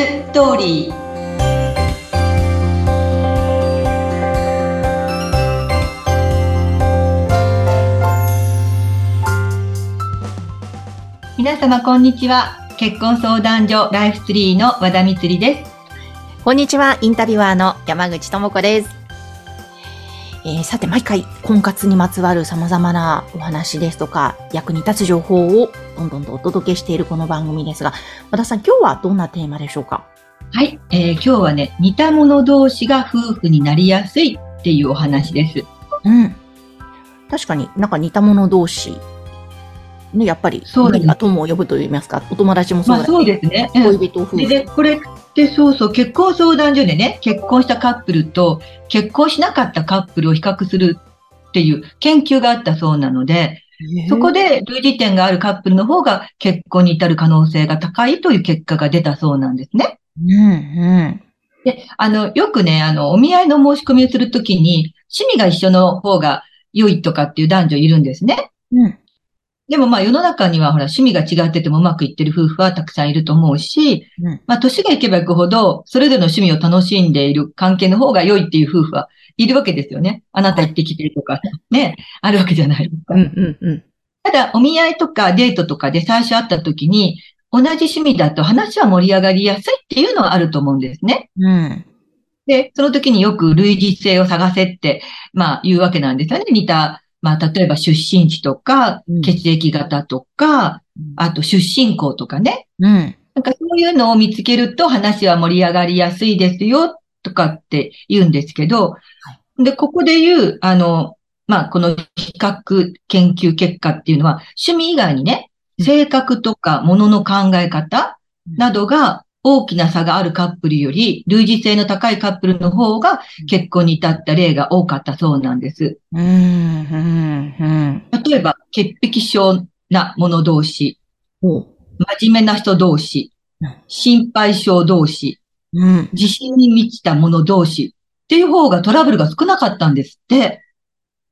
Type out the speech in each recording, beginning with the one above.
ストーリー皆様こんにちは結婚相談所ライフツリーの和田光ですこんにちはインタビュアーの山口智子ですえー、さて、毎回、婚活にまつわる様々なお話ですとか、役に立つ情報をどんどんとお届けしているこの番組ですが、和田さん、今日はどんなテーマでしょうか？はい、えー、今日はね、似た者同士が夫婦になりやすいっていうお話です。うん。確かになんか似た者同士ね、やっぱり、そうですね。友を呼ぶと言いますか、お友達もそうだし、まあ、そうですね。恋人夫婦。で、これってそうそう、結婚相談所でね、結婚したカップルと結婚しなかったカップルを比較するっていう研究があったそうなので、そこで類似点があるカップルの方が結婚に至る可能性が高いという結果が出たそうなんですね。うんうん。で、あの、よくね、あの、お見合いの申し込みをするときに、趣味が一緒の方が良いとかっていう男女いるんですね。うん。でもまあ世の中にはほら趣味が違っててもうまくいってる夫婦はたくさんいると思うし、うん、まあ年がいけばいくほど、それぞれの趣味を楽しんでいる関係の方が良いっていう夫婦はいるわけですよね。あなた行ってきてるとか、ね、あるわけじゃないですか。うんうんうん、ただ、お見合いとかデートとかで最初会った時に、同じ趣味だと話は盛り上がりやすいっていうのはあると思うんですね。うん。で、その時によく類似性を探せって、まあ言うわけなんですよね。似たまあ、例えば出身地とか、血液型とか、うん、あと出身校とかね。うん。なんかそういうのを見つけると話は盛り上がりやすいですよ、とかって言うんですけど、はい、で、ここで言う、あの、まあ、この比較研究結果っていうのは、趣味以外にね、性格とか物の考え方などが大きな差があるカップルより、類似性の高いカップルの方が結婚に至った例が多かったそうなんです。うんうんうん、例えば、潔癖症な者同士、真面目な人同士、心配性同士、うん、自信に満ちた者同士。っていう方がトラブルが少なかったんですって。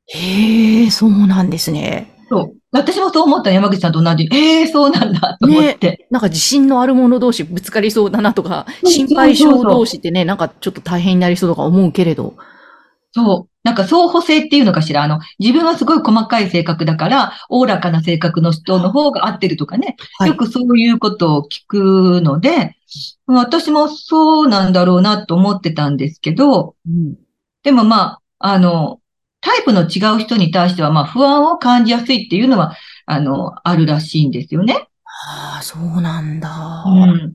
へえ、そうなんですね。そう。私もそう思った山口さんと同じ。ええー、そうなんだと思って、ね。なんか自信のある者同士ぶつかりそうだなとか、心配性同士ってね、なんかちょっと大変になりそうとか思うけれど。そう。なんか相補性っていうのかしら。あの、自分はすごい細かい性格だから、おおらかな性格の人の方が合ってるとかね。はい、よくそういうことを聞くので、私もそうなんだろうなと思ってたんですけど、うん、でもまあ、あの、タイプの違う人に対しては、まあ、不安を感じやすいっていうのは、あの、あるらしいんですよね。ああ、そうなんだ。うん。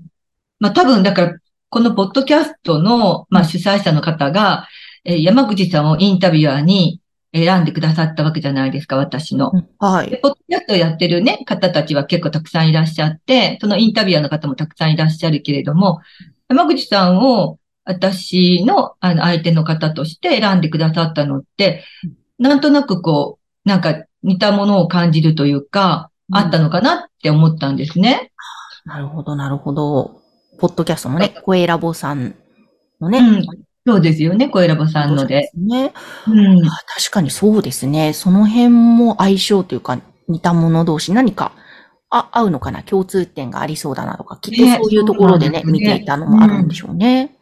まあ、多分、だから、このポッドキャストの、まあ、主催者の方が、えー、山口さんをインタビュアーに選んでくださったわけじゃないですか、私の。はい。で、ポッドキャストをやってるね、方たちは結構たくさんいらっしゃって、そのインタビュアーの方もたくさんいらっしゃるけれども、山口さんを私の、あの、相手の方として選んでくださったのって、なんとなくこう、なんか似たものを感じるというか、あったのかなって思ったんですね。なるほど、なるほど。ポッドキャストもね、声ラボさんのね。うん、そうですよね、声ラボさんので。ね、うん、確かにそうですね。その辺も相性というか、似た者同士何かあ合うのかな共通点がありそうだなとか、きっとそういうところでね、ね見ていたのもあるんでしょうね。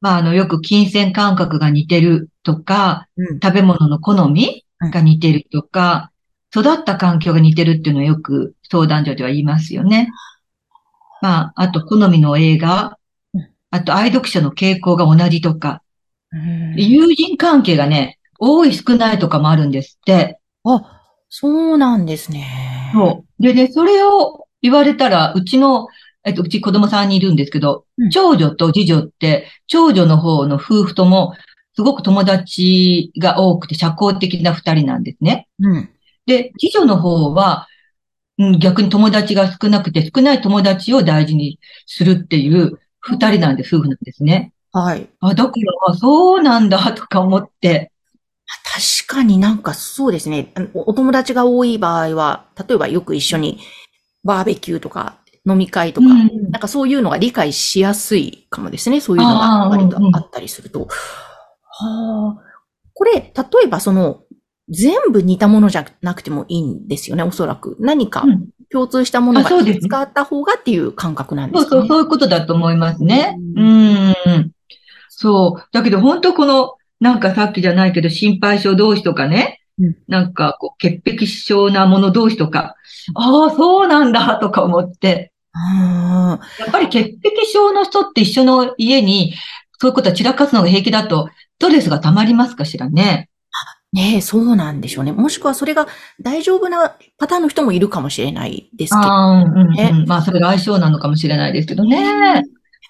まあ、あの、よく金銭感覚が似てるとか、うん、食べ物の好みが似てるとか、うん、育った環境が似てるっていうのはよく相談所では言いますよね。まあ、あと好みの映画、あと愛読者の傾向が同じとか、友人関係がね、多い少ないとかもあるんですって。あ、そうなんですね。そう。でね、それを言われたら、うちのえっと、うち子供さんにいるんですけど、うん、長女と次女って、長女の方の夫婦とも、すごく友達が多くて社交的な二人なんですね。うん。で、次女の方は、うん、逆に友達が少なくて、少ない友達を大事にするっていう二人なんで、夫婦なんですね。はい。あ、だから、そうなんだ、とか思って。確かになんかそうですね。お友達が多い場合は、例えばよく一緒にバーベキューとか飲み会とか、うん、なんかそういうのが理解しやすいかもですね。そういうのが割とあったりすると。はあ。これ、例えばその、全部似たものじゃなくてもいいんですよね、おそらく。何か共通したものが使った方がっていう感覚なんですかね。そうそう、そういうことだと思いますね。うん。うんそう。だけど本当この、なんかさっきじゃないけど、心配性同士とかね、うん、なんかこう、潔癖症なもの同士とか、ああ、そうなんだとか思って。やっぱり潔癖症の人って一緒の家に、そういうことは散らかすのが平気だと、ストレスが溜まりますかしらね？ねえ、そうなんでしょうね。もしくはそれが大丈夫なパターンの人もいるかもしれないですけど、ね。あうんうん、まあ、それが相性なのかもしれないですけどね。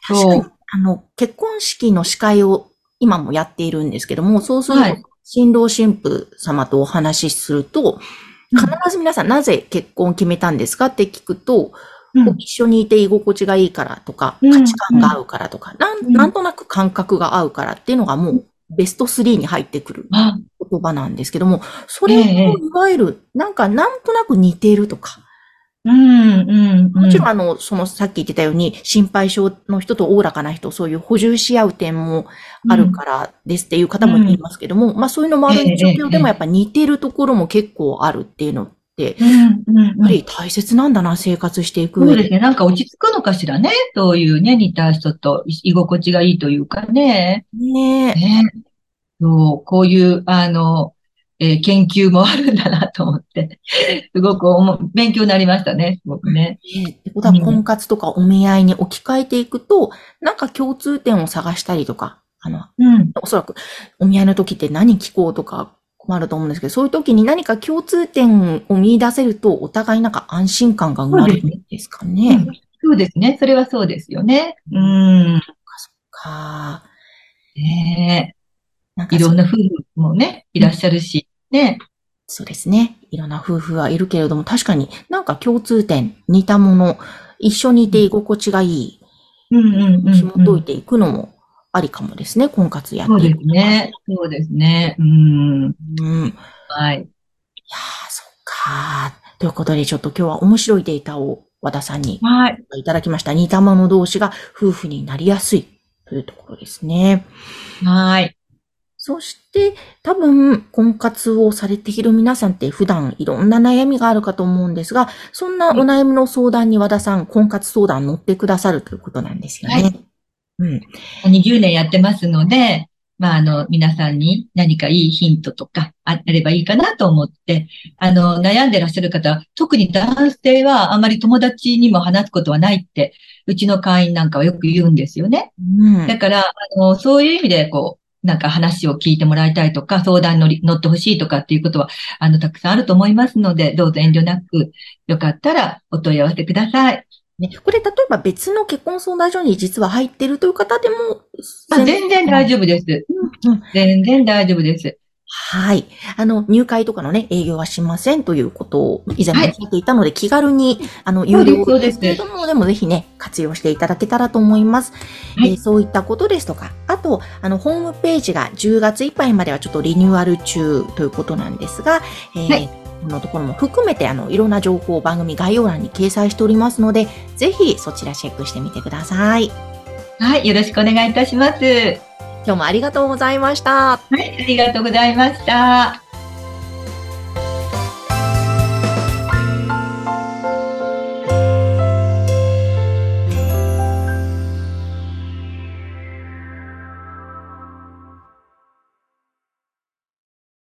そう。あの、結婚式の司会を今もやっているんですけども、そうすると、新郎新婦様とお話しすると、必ず皆さんなぜ結婚を決めたんですかって聞くと、うん、一緒にいて居心地がいいからとか、価値観が合うからとか、なん、なんとなく感覚が合うからっていうのがもうベスト3に入ってくる言葉なんですけども、それをいわゆる、なんかなんとなく似ているとか、うん、もちろん、あの、その、さっき言ってたように、心配性の人とおおらかな人、そういう補充し合う点もあるからですっていう方もいますけども、うん、まあそういうのもある状況でもやっぱ似てるところも結構あるっていうのって、やっぱり大切なんだな、生活していく上で。そうですね。なんか落ち着くのかしらね。そういうね、似た人と居心地がいいというかね。ねえ。ねそう、こういう、あの、えー、研究もあるんだなと思って、すごく勉強になりましたね、すごくね。えー、ってことは、婚活とかお見合いに置き換えていくと、なんか共通点を探したりとか、あの、うん、おそらくお見合いの時って何聞こうとか困ると思うんですけど、そういう時に何か共通点を見出せると、お互いなんか安心感が生まれるんですかね。そうですね。それはそうですよね。うん。そっか。ねえ。いろんな夫婦もね、いらっしゃるし、ね。そうですね。いろんな夫婦はいるけれども、確かになんか共通点、似たもの、一緒にいて居心地がいい。うんうんうん、紐解いていくのもありかもですね、婚活やって。そうですね。そうですね。うん。うん。はい。いやそっか。ということで、ちょっと今日は面白いデータを和田さんにいただきました。似たもの同士が夫婦になりやすいというところですね。はい。そして、多分、婚活をされている皆さんって普段いろんな悩みがあるかと思うんですが、そんなお悩みの相談に和田さん、婚活相談乗ってくださるということなんですよね。はい。うん。20年やってますので、まあ、あの、皆さんに何かいいヒントとかあればいいかなと思って、あの、悩んでらっしゃる方、特に男性はあまり友達にも話すことはないって、うちの会員なんかはよく言うんですよね。うん、だから、あの、そういう意味で、こう、なんか話を聞いてもらいたいとか、相談に乗ってほしいとかっていうことは、あの、たくさんあると思いますので、どうぞ遠慮なく、よかったらお問い合わせください。ね、これ、例えば別の結婚相談所に実は入ってるという方でも、あ全然大丈夫です、うん。全然大丈夫です。はい。あの、入会とかのね、営業はしませんということを以前も聞いていたので、はい、気軽に、あの、有料です。けれども、でもぜひね、活用していただけたらと思います、はい、えー、そういったことですとか、あと、あの、ホームページが10月いっぱいまではちょっとリニューアル中ということなんですが、えー、はい。このところも含めて、あの、いろんな情報を番組概要欄に掲載しておりますので、ぜひそちらチェックしてみてください。はい、よろしくお願いいたします。今日もありがとうございました。はい、ありがとうございました。